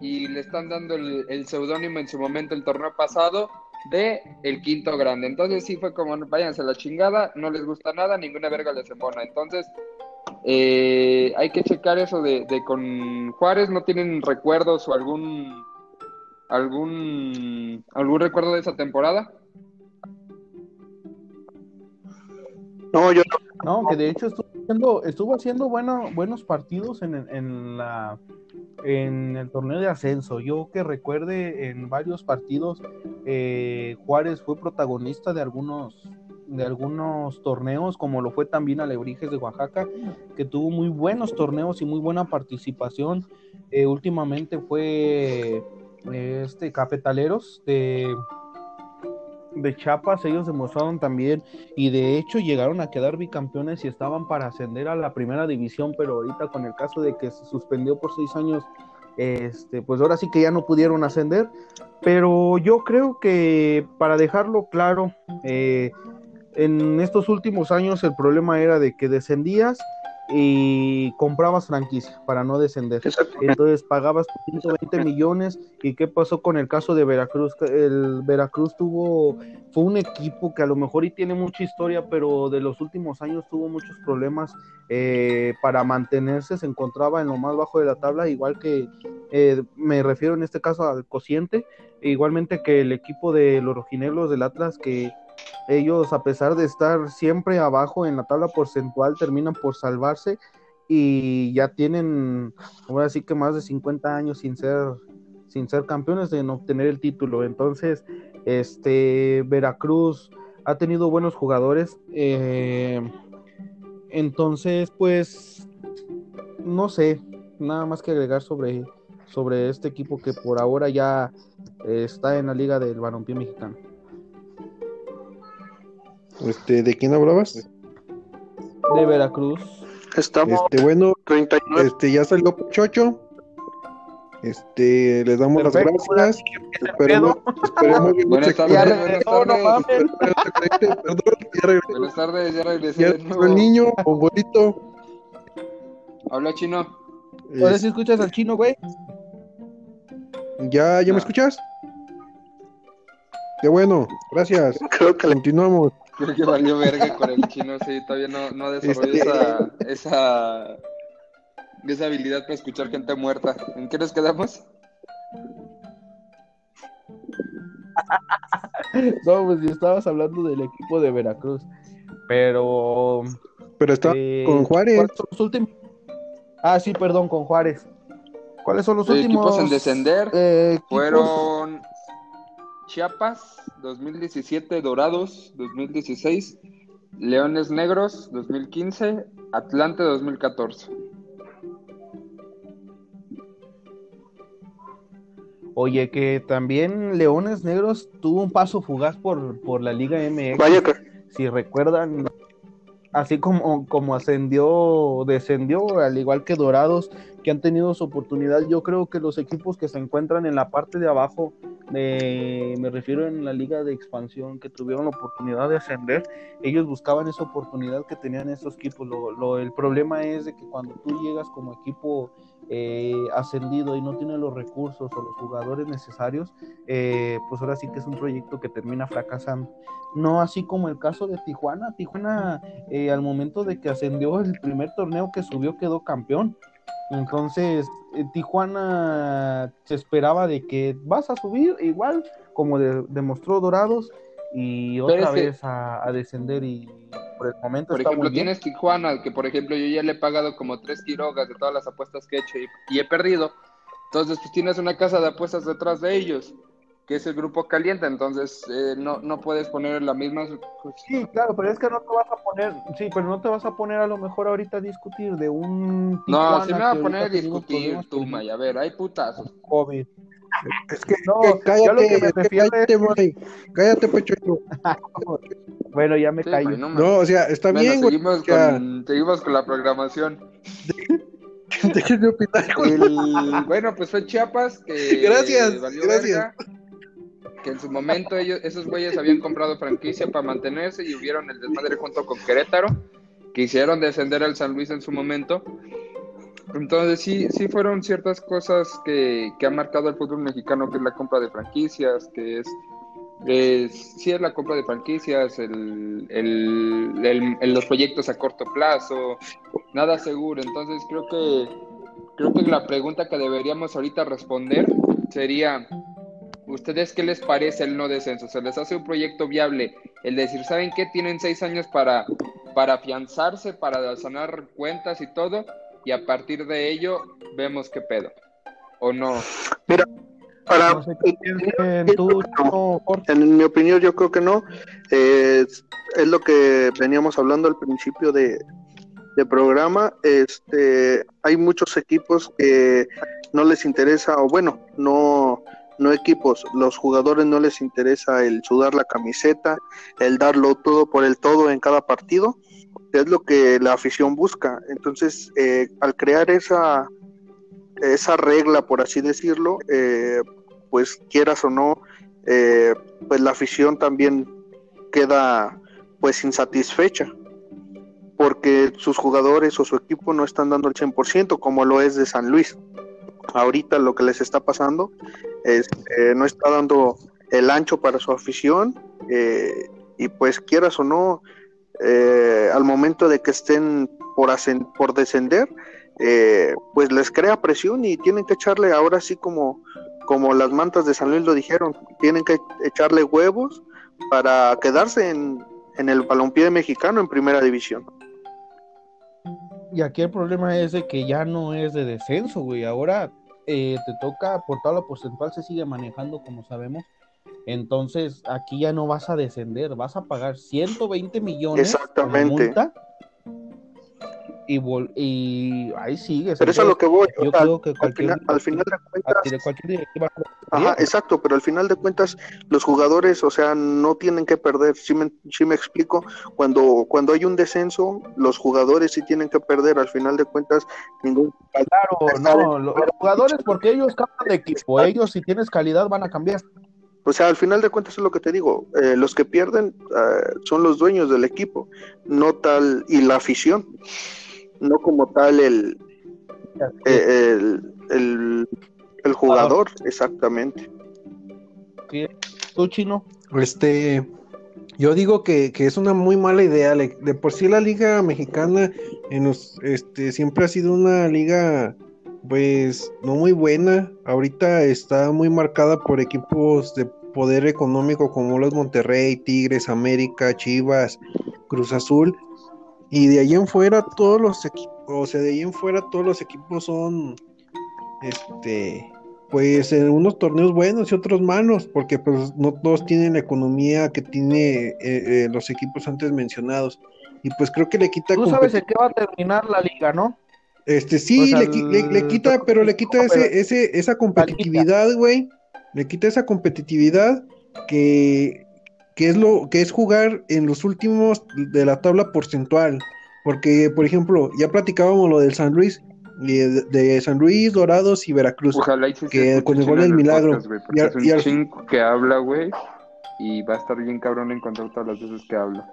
y le están dando el seudónimo en su momento el torneo pasado de el quinto grande. Entonces sí fue como, váyanse a la chingada, no les gusta nada, ninguna verga les embona. Entonces eh, hay que checar eso de, de con Juárez, ¿no tienen recuerdos o algún algún algún recuerdo de esa temporada? No, yo No, que de hecho estuvo estuvo haciendo bueno, buenos partidos en, en la en el torneo de ascenso. Yo que recuerde en varios partidos eh, Juárez fue protagonista de algunos de algunos torneos, como lo fue también Alebrijes de Oaxaca, que tuvo muy buenos torneos y muy buena participación. Eh, últimamente fue eh, este Cafetaleros de de Chiapas, ellos demostraron también y de hecho llegaron a quedar bicampeones y estaban para ascender a la primera división, pero ahorita con el caso de que se suspendió por seis años, este, pues ahora sí que ya no pudieron ascender. Pero yo creo que para dejarlo claro, eh, en estos últimos años el problema era de que descendías y comprabas franquicia para no descender. Entonces pagabas 120 millones. ¿Y qué pasó con el caso de Veracruz? El Veracruz tuvo, fue un equipo que a lo mejor y tiene mucha historia, pero de los últimos años tuvo muchos problemas eh, para mantenerse. Se encontraba en lo más bajo de la tabla, igual que eh, me refiero en este caso al cociente, igualmente que el equipo de los rojineros del Atlas, que ellos a pesar de estar siempre abajo en la tabla porcentual terminan por salvarse y ya tienen ahora sí que más de 50 años sin ser sin ser campeones de no obtener el título. Entonces este Veracruz ha tenido buenos jugadores eh, entonces pues no sé nada más que agregar sobre sobre este equipo que por ahora ya eh, está en la liga del balompié mexicano Este, ¿de quién hablabas? de Veracruz Estamos Este, bueno, 39. este, ya salió Pochocho. Este, les damos Perfecto, las gracias. Esperemos, esperemos que Buenas tardes, Ya buenas regresó, no tardes. mames. Espérate, Perdón, ya. Buenas tardes, ya regresé Ya de regresó nuevo. el niño, bonito. Habla chino. Ahora sí escuchas al chino, güey. ¿Ya, ya me Ah. escuchas? Qué bueno, gracias. Creo que le- Continuamos. Creo que valió verga con el chino, sí, todavía no, no desarrolló Este- esa, esa, esa habilidad para escuchar gente muerta. ¿En qué nos quedamos? No, pues si estabas hablando del equipo de Veracruz. Pero. Pero está eh, con Juárez. ¿cuáles son los últimos? Ah, sí, perdón, con Juárez. ¿Cuáles son los Los últimos? equipos en descender eh, equipos? Chiapas 2017, Dorados 2016, Leones Negros 2015, Atlante 2014. Oye, que también Leones Negros tuvo un paso fugaz por, por la Liga MX. Vaya que si recuerdan, así como, como ascendió, descendió, al igual que Dorados, que han tenido su oportunidad, yo creo que los equipos que se encuentran en la parte de abajo, de- me refiero en la liga de expansión, que tuvieron la oportunidad de ascender, ellos buscaban esa oportunidad que tenían esos equipos. Lo, lo- el problema es de que cuando tú llegas como equipo eh, ascendido y no tienes los recursos o los jugadores necesarios, eh, pues ahora sí que es un proyecto que termina fracasando. No así como el caso de Tijuana. Tijuana, eh, al momento de que ascendió el primer torneo que subió, quedó campeón. Entonces, eh, Tijuana se esperaba de que vas a subir igual como de- demostró Dorados y otra es que- vez a, a descender y por el momento Por está ejemplo, muy bien. tienes Tijuana, que por ejemplo yo ya le he pagado como tres Quirogas de todas las apuestas que he hecho y, y he perdido. Entonces, pues tienes una casa de apuestas detrás de ellos, que es el grupo caliente. Entonces, eh, no, no puedes poner la misma. pues, Sí, claro, pero es que no te vas a poner, sí, pero no te vas a poner a lo mejor ahorita a discutir de un no, si me va a poner a discutir tú, May. A ver, hay putazos. COVID. Es que, No, que yo cállate, lo que me refiero cállate. Cállate, Pechocho. Bueno, ya me Sí, callo. May, no o sea, está Bueno, bien, güey. seguimos, sea, con, seguimos con la programación. déjenme opinar, güey. El- bueno, pues fue Chiapas que Gracias, valió gracias. verga, que en su momento ellos, esos güeyes habían comprado franquicia para mantenerse y hubieron el desmadre junto con Querétaro, que hicieron descender al San Luis en su momento. Entonces sí, sí fueron ciertas cosas que, que ha marcado el fútbol mexicano, que es la compra de franquicias, que es, es- sí es la compra de franquicias, el, el- el- los proyectos a corto plazo, nada seguro. Entonces creo que creo que la pregunta que deberíamos ahorita responder sería, ¿ustedes qué les parece el no descenso? ¿Se les hace un proyecto viable el decir, ¿saben qué? Tienen seis años para, para afianzarse, para sanar cuentas y todo, y a partir de ello vemos qué pedo. ¿O no? Para, No sé qué piensen tú, Chino, Jorge. En mi opinión, yo creo que no. Eh, es, es lo que veníamos hablando al principio de, de programa. Este, hay muchos equipos que no les interesa, o bueno, no, no equipos, los jugadores no les interesa el sudar la camiseta, el darlo todo por el todo en cada partido. Es lo que la afición busca. Entonces, eh, al crear esa, esa regla, por así decirlo, eh, pues quieras o no, eh, pues la afición también queda pues insatisfecha porque sus jugadores o su equipo no están dando el 100% como lo es de San Luis. Ahorita lo que les está pasando es eh, no está dando el ancho para su afición eh, y pues quieras o no, eh, al momento de que estén por, por descender, pues les crea presión y tienen que echarle ahora sí como, como las mantas de San Luis lo dijeron, tienen que echarle huevos para quedarse en, en el balompié mexicano en primera división. Y aquí el problema es de que ya no es de descenso, güey. Ahora eh, te toca, por tabla porcentual se sigue manejando, como sabemos. Entonces, aquí ya no vas a descender, vas a pagar 120 millones Exactamente. multa. Y, vol- y ahí sigues. Pero eso es a lo que voy. Yo sea, creo que al, final, al final de cuentas, cualquier, Ajá, exacto, pero al final de cuentas los jugadores, o sea, no tienen que perder, si me, sí me explico, cuando, cuando hay un descenso, los jugadores sí tienen que perder, al final de cuentas, ningún... Claro, no, lo- los jugadores, porque ellos cambian de equipo, ellos si tienes calidad van a cambiar. O sea, al final de cuentas es lo que te digo, eh, los que pierden eh, son los dueños del equipo, no tal, y la afición, no como tal el, eh, el, el, el jugador, exactamente. Tú, chino. Este, yo digo que, que es una muy mala idea. De por sí la liga mexicana en los, este, siempre ha sido una liga, pues, no muy buena. Ahorita está muy marcada por equipos de poder económico como los Monterrey, Tigres, América, Chivas, Cruz Azul. Y de ahí en fuera todos los equipos, o sea, de ahí en fuera todos los equipos son, este, pues en unos torneos buenos y otros malos, porque pues no todos tienen la economía que tiene eh, eh, los equipos antes mencionados. Y pues creo que le quita Tú sabes en qué va a terminar la liga, ¿no? este sí, o sea, le, le- le quita, pero le quita ese, ese, esa competitividad, güey. Le quita esa competitividad que, que es lo que es jugar en los últimos de la tabla porcentual. Porque, por ejemplo, ya platicábamos lo del San Luis, y de, de San Luis, Dorados y Veracruz. Ojalá y se que con el gol del milagro. podcast, Y es un y al- chingo que habla, güey, y va a estar bien cabrón encontrar todas las veces que habla.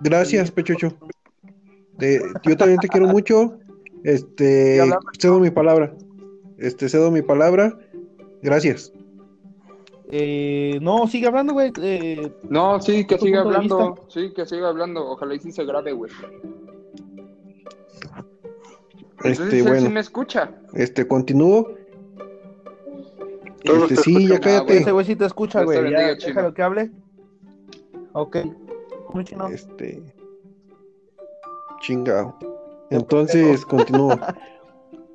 Gracias, Pechocho. Te- yo también te quiero mucho. Este, cedo mi palabra. Este, cedo mi palabra. Gracias. Eh, no, sigue hablando, güey. Eh, No, sí, que siga hablando, sí, que siga hablando, ojalá y sí se grabe, güey. Entonces Este, él bueno. sí me escucha. Este, continúo. Este, te sí, ya. Ah, cállate. ese güey sí te escucha, güey. Ya, déjalo que hable. Ok. Muy chino. Este. Chingado. Entonces, continúo.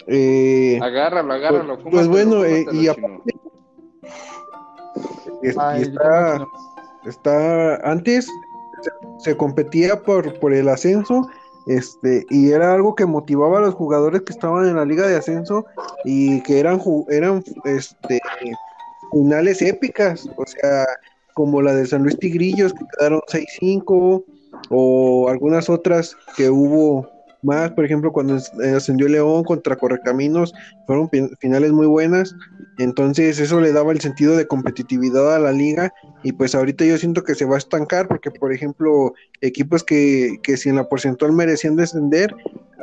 Eh, Agárralo, agárralo. Pues- pues fúmatelo, bueno, eh, y chino. Es- Ay, y está, no- está antes se, se competía por, por el ascenso este y era algo que motivaba a los jugadores que estaban en la liga de ascenso y que eran eran este finales épicas o sea como la de San Luis Tigrillos que quedaron 6-5 o algunas otras que hubo más por ejemplo cuando eh, ascendió León contra Correcaminos fueron finales muy buenas entonces eso le daba el sentido de competitividad a la liga y pues ahorita yo siento que se va a estancar porque por ejemplo equipos que, que si en la porcentual merecían descender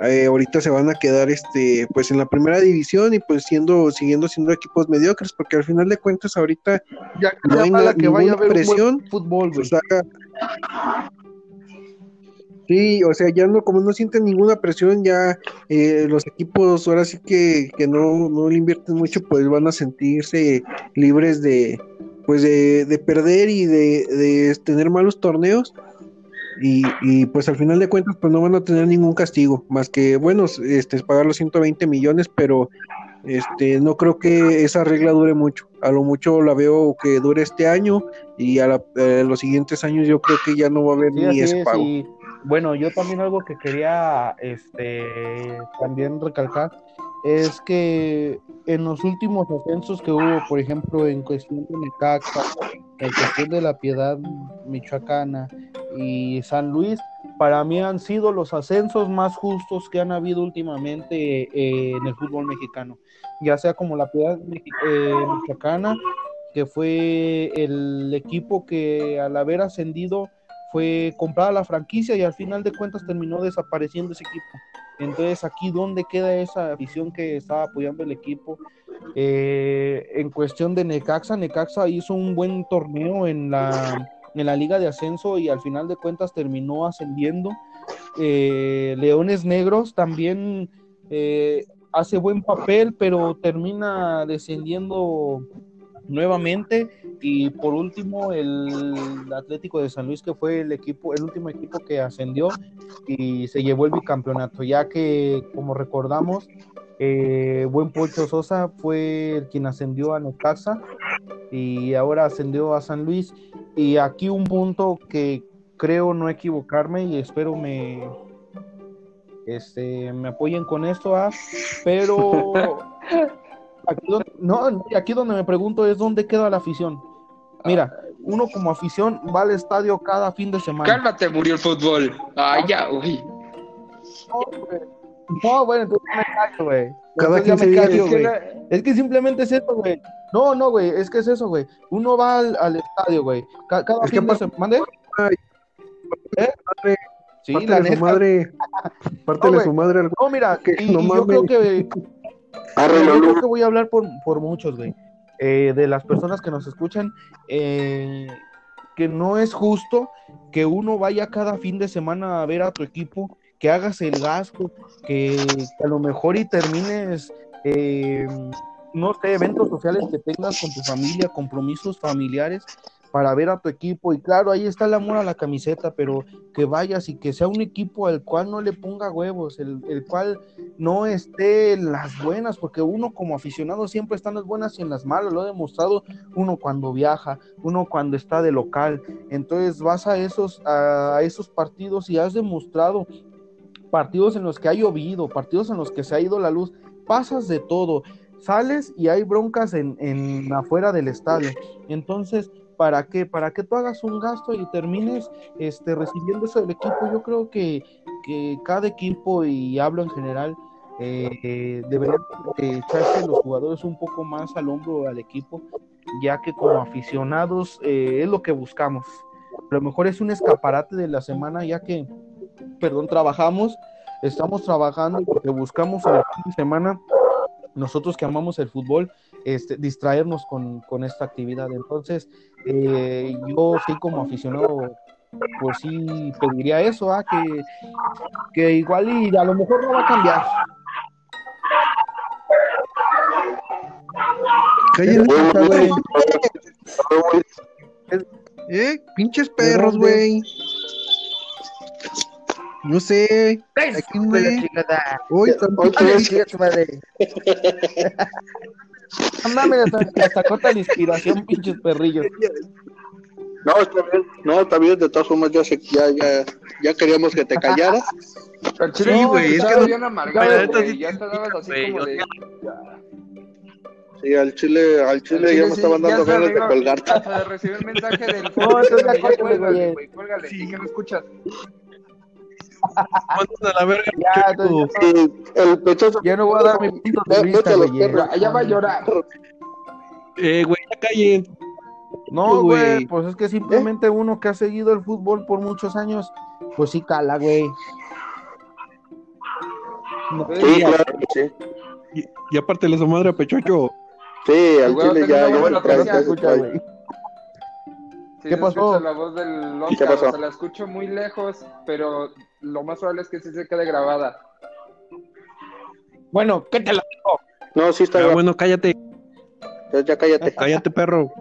eh, ahorita se van a quedar este pues en la primera división y pues siendo siguiendo siendo equipos mediocres porque al final de cuentas ahorita Ya no hay na- que vaya a haber un buen presión, fútbol, güey. pues haga- Sí, o sea, ya no, como no sienten ninguna presión, ya eh, los equipos ahora sí que, que no, no le invierten mucho, pues van a sentirse libres de, pues de, de perder y de, de tener malos torneos. Y, y, pues al final de cuentas, pues no van a tener ningún castigo, más que, bueno, este, es pagar los 120 millones, pero este, no creo que esa regla dure mucho. A lo mucho la veo que dure este año y a la- eh, los siguientes años yo creo que ya no va a haber Sí, ni ese es, pago. y bueno, yo también algo que quería este también recalcar es que en los últimos ascensos que hubo, por ejemplo, en cuestión de Necaxa, en cuestión de la Piedad Michoacana y San Luis, para mí han sido los ascensos más justos que han habido últimamente eh, en el fútbol mexicano, ya sea como la Piedad eh, Michoacana, que fue el equipo que al haber ascendido fue comprada la franquicia y al final de cuentas terminó desapareciendo ese equipo. Entonces, aquí, ¿dónde queda esa afición que estaba apoyando el equipo? Eh, en cuestión de Necaxa, Necaxa hizo un buen torneo en la, en la Liga de Ascenso y al final de cuentas terminó ascendiendo. Eh, Leones Negros también eh, hace buen papel, pero termina descendiendo nuevamente. Y por último el Atlético de San Luis que fue el equipo el último equipo que ascendió y se llevó el bicampeonato ya que como recordamos eh, buen Pocho Sosa fue el quien ascendió a Necaxa y ahora ascendió a San Luis. Y aquí un punto que creo no equivocarme y espero me este me apoyen con esto ah, pero aquí donde, no, aquí donde me pregunto es dónde queda la afición. Mira, uno como afición va al estadio cada fin de semana. Cálmate, murió el fútbol. Ay, ya, uy. No, güey. No, bueno, entonces me callo, güey. Cada Entonces ya 15 me días. callo, Es que güey. la- Es que simplemente es eso, güey. No, no, güey, es que es eso, güey. Uno va al, al estadio, güey. Ca- cada Es que fin de semana. ¿Mande? ¿Eh? Sí, la Pártele su neta. madre, pártele güey. su madre al No, mira, Que y, no y yo creo que yo creo que voy a hablar por, por muchos, güey. Eh, de las personas que nos escuchan, eh, que no es justo que uno vaya cada fin de semana a ver a tu equipo, que hagas el gasto, que, que a lo mejor y termines, eh, no sé, eventos sociales que tengas con tu familia, compromisos familiares para ver a tu equipo. Y claro, ahí está el amor a la camiseta, pero que vayas y que sea un equipo al cual no le ponga huevos, el, el cual no esté en las buenas, porque uno como aficionado siempre está en las buenas y en las malas, lo ha demostrado uno cuando viaja, uno cuando está de local, entonces vas a esos, a esos partidos y has demostrado partidos en los que ha llovido, partidos en los que se ha ido la luz, pasas de todo, sales y hay broncas en, en afuera del estadio, entonces ¿Para qué? Para que tú hagas un gasto y termines este, recibiendo eso del equipo. Yo creo que, que cada equipo, y hablo en general, eh, deberían echarse los jugadores un poco más al hombro al equipo, ya que como aficionados eh, es lo que buscamos. A lo mejor es un escaparate de la semana, ya que, perdón, trabajamos, estamos trabajando porque buscamos fin de semana, nosotros que amamos el fútbol, este, distraernos con, con esta actividad. Entonces, eh, yo sí como aficionado, pues sí pediría eso, ¿ah? que, que igual y a lo mejor no va a cambiar. Güey. ¿Eh? Pinches perros, güey. No sé. ¿A quién? Hoy vez. No mames, hasta, hasta corta la inspiración, pinches perrillos. No, está bien. No, está bien. De todas formas, ya, se, ya, ya, ya queríamos que te callaras. Al chile, Sí, güey, es que no- bien amargado, la güey, sí- Ya te dabas así güey, como de. Sí, al chile, al chile, Al ya me sí, estaban dando ganas de colgarte. Recibir el mensaje del No, Ya acuerdo, cuélgale, güey. güey, cuélgale, Sí. ¿y qué no escuchas? Mandan a la verga, Ya, muchacho. entonces, Sí, el pechoso. ya no voy a dar mi punto de vista, güey. perros. Ya, ya va a llorar. Eh, güey, ya callen. No, güey. pues es que simplemente uno que ha seguido el fútbol por muchos años, pues sí cala, güey. No, Sí, claro, sí. Y, y aparte le su madre a Pechocho. Sí, al chile ya, una ya buena Sí, ¿Qué pasó? la voz del ¿Y qué pasó? o sea, la escucho muy lejos, pero lo más probable es que sí se quede grabada. Bueno, ¿qué te la No, sí está Ah, bien. bueno, cállate, Ya, ya cállate. cállate, perro.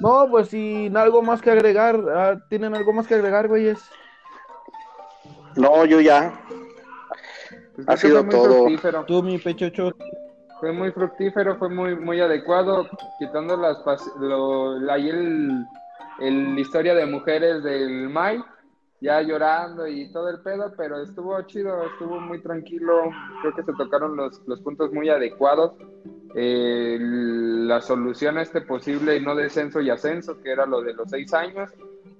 No, pues sin algo más que agregar, ah, ¿tienen algo más que agregar, güeyes? No, yo ya. Pues Ha sido todo. fructífero. Tú, mi pechocho. Fue muy fructífero, fue muy, muy adecuado, quitando las lo, la, ahí el, el- historia de mujeres del Mai, ya llorando y todo el pedo, pero estuvo chido, estuvo muy tranquilo, creo que se tocaron los, los puntos muy adecuados, Eh, la solución a este posible no descenso y ascenso, que era lo de los seis años,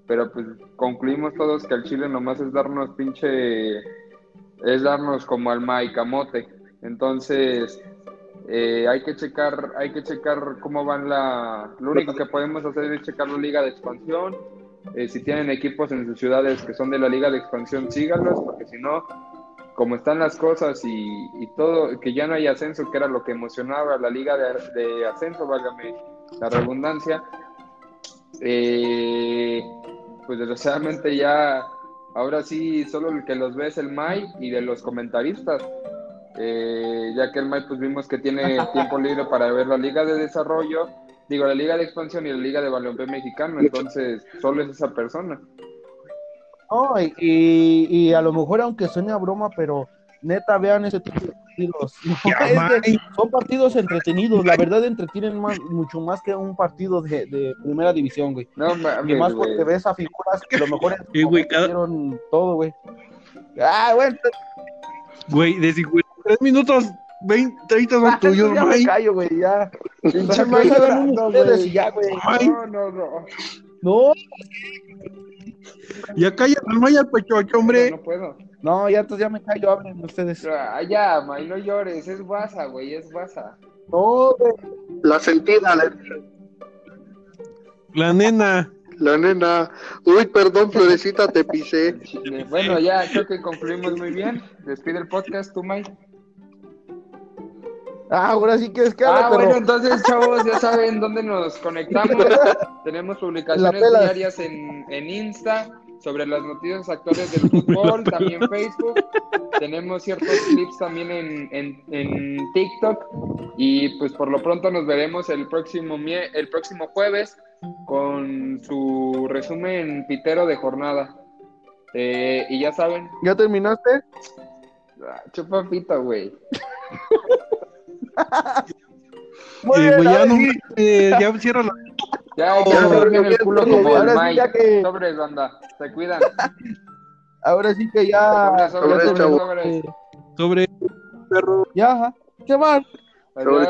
pero pues concluimos todos que al Chile nomás es darnos pinche, es darnos como al Mai camote, entonces... Eh, hay que checar, hay que checar cómo van la. Lo único que podemos hacer es checar la liga de expansión. Eh, si tienen equipos en sus ciudades que son de la liga de expansión, síganlos, porque si no, como están las cosas y, y todo, que ya no hay ascenso, que era lo que emocionaba la liga de, de ascenso, válgame la redundancia. eh, pues desgraciadamente ya, ahora sí, solo el que los ve es el Mai y de los comentaristas. Eh, ya que el Mai pues vimos que tiene tiempo libre para ver la liga de desarrollo, digo la liga de expansión y la liga de balompié mexicano, entonces solo es esa persona. No, y, y, y a lo mejor, aunque suene a broma, pero neta, vean ese tipo de partidos. No, Ya, es que Mike. son partidos entretenidos, la verdad entretienen más, mucho más que un partido de, de primera división, güey. No Y más güey. porque ves a figuras que a lo mejor dieron todo, güey. Ah, bueno, Güey, de 53 minutos, 20, 30 son tuyos, ya me callo, güey, ya. Pinche ustedes güey. ya, güey. No, no, no. No, ya cállate al Mike al Pechocho, hombre. No, no puedo. no, ya entonces ya me callo, hablen ustedes. Ah, ya, May, no llores, es guasa, güey, es guasa. No, güey. La sentida, la, La nena. la nena. Uy, perdón, Florecita, te pisé. Bueno, ya creo que concluimos muy bien. Despide el podcast, tú, May. Ah, ahora sí que hable, Ah, pero bueno, entonces, chavos, ya saben dónde nos conectamos. Tenemos publicaciones diarias en, en Insta sobre las noticias actuales del fútbol, también Facebook. Tenemos ciertos clips también en, en, en TikTok. Y pues por lo pronto nos veremos el próximo, el próximo jueves con su resumen pitero de jornada. Eh, y ya saben, ¿ya terminaste? ah, chupa pita, Eh, güey, ya no, eh, ya cierra la. Ya, Oh, ya se el culo como el ahora sí, Mike. ya que- Sobres, banda. Se cuidan. Ahora sí que ya. Sobres, sobres, chavo. sobres. Sobre perro. Ya, ajá. ¿Qué más? Adiós.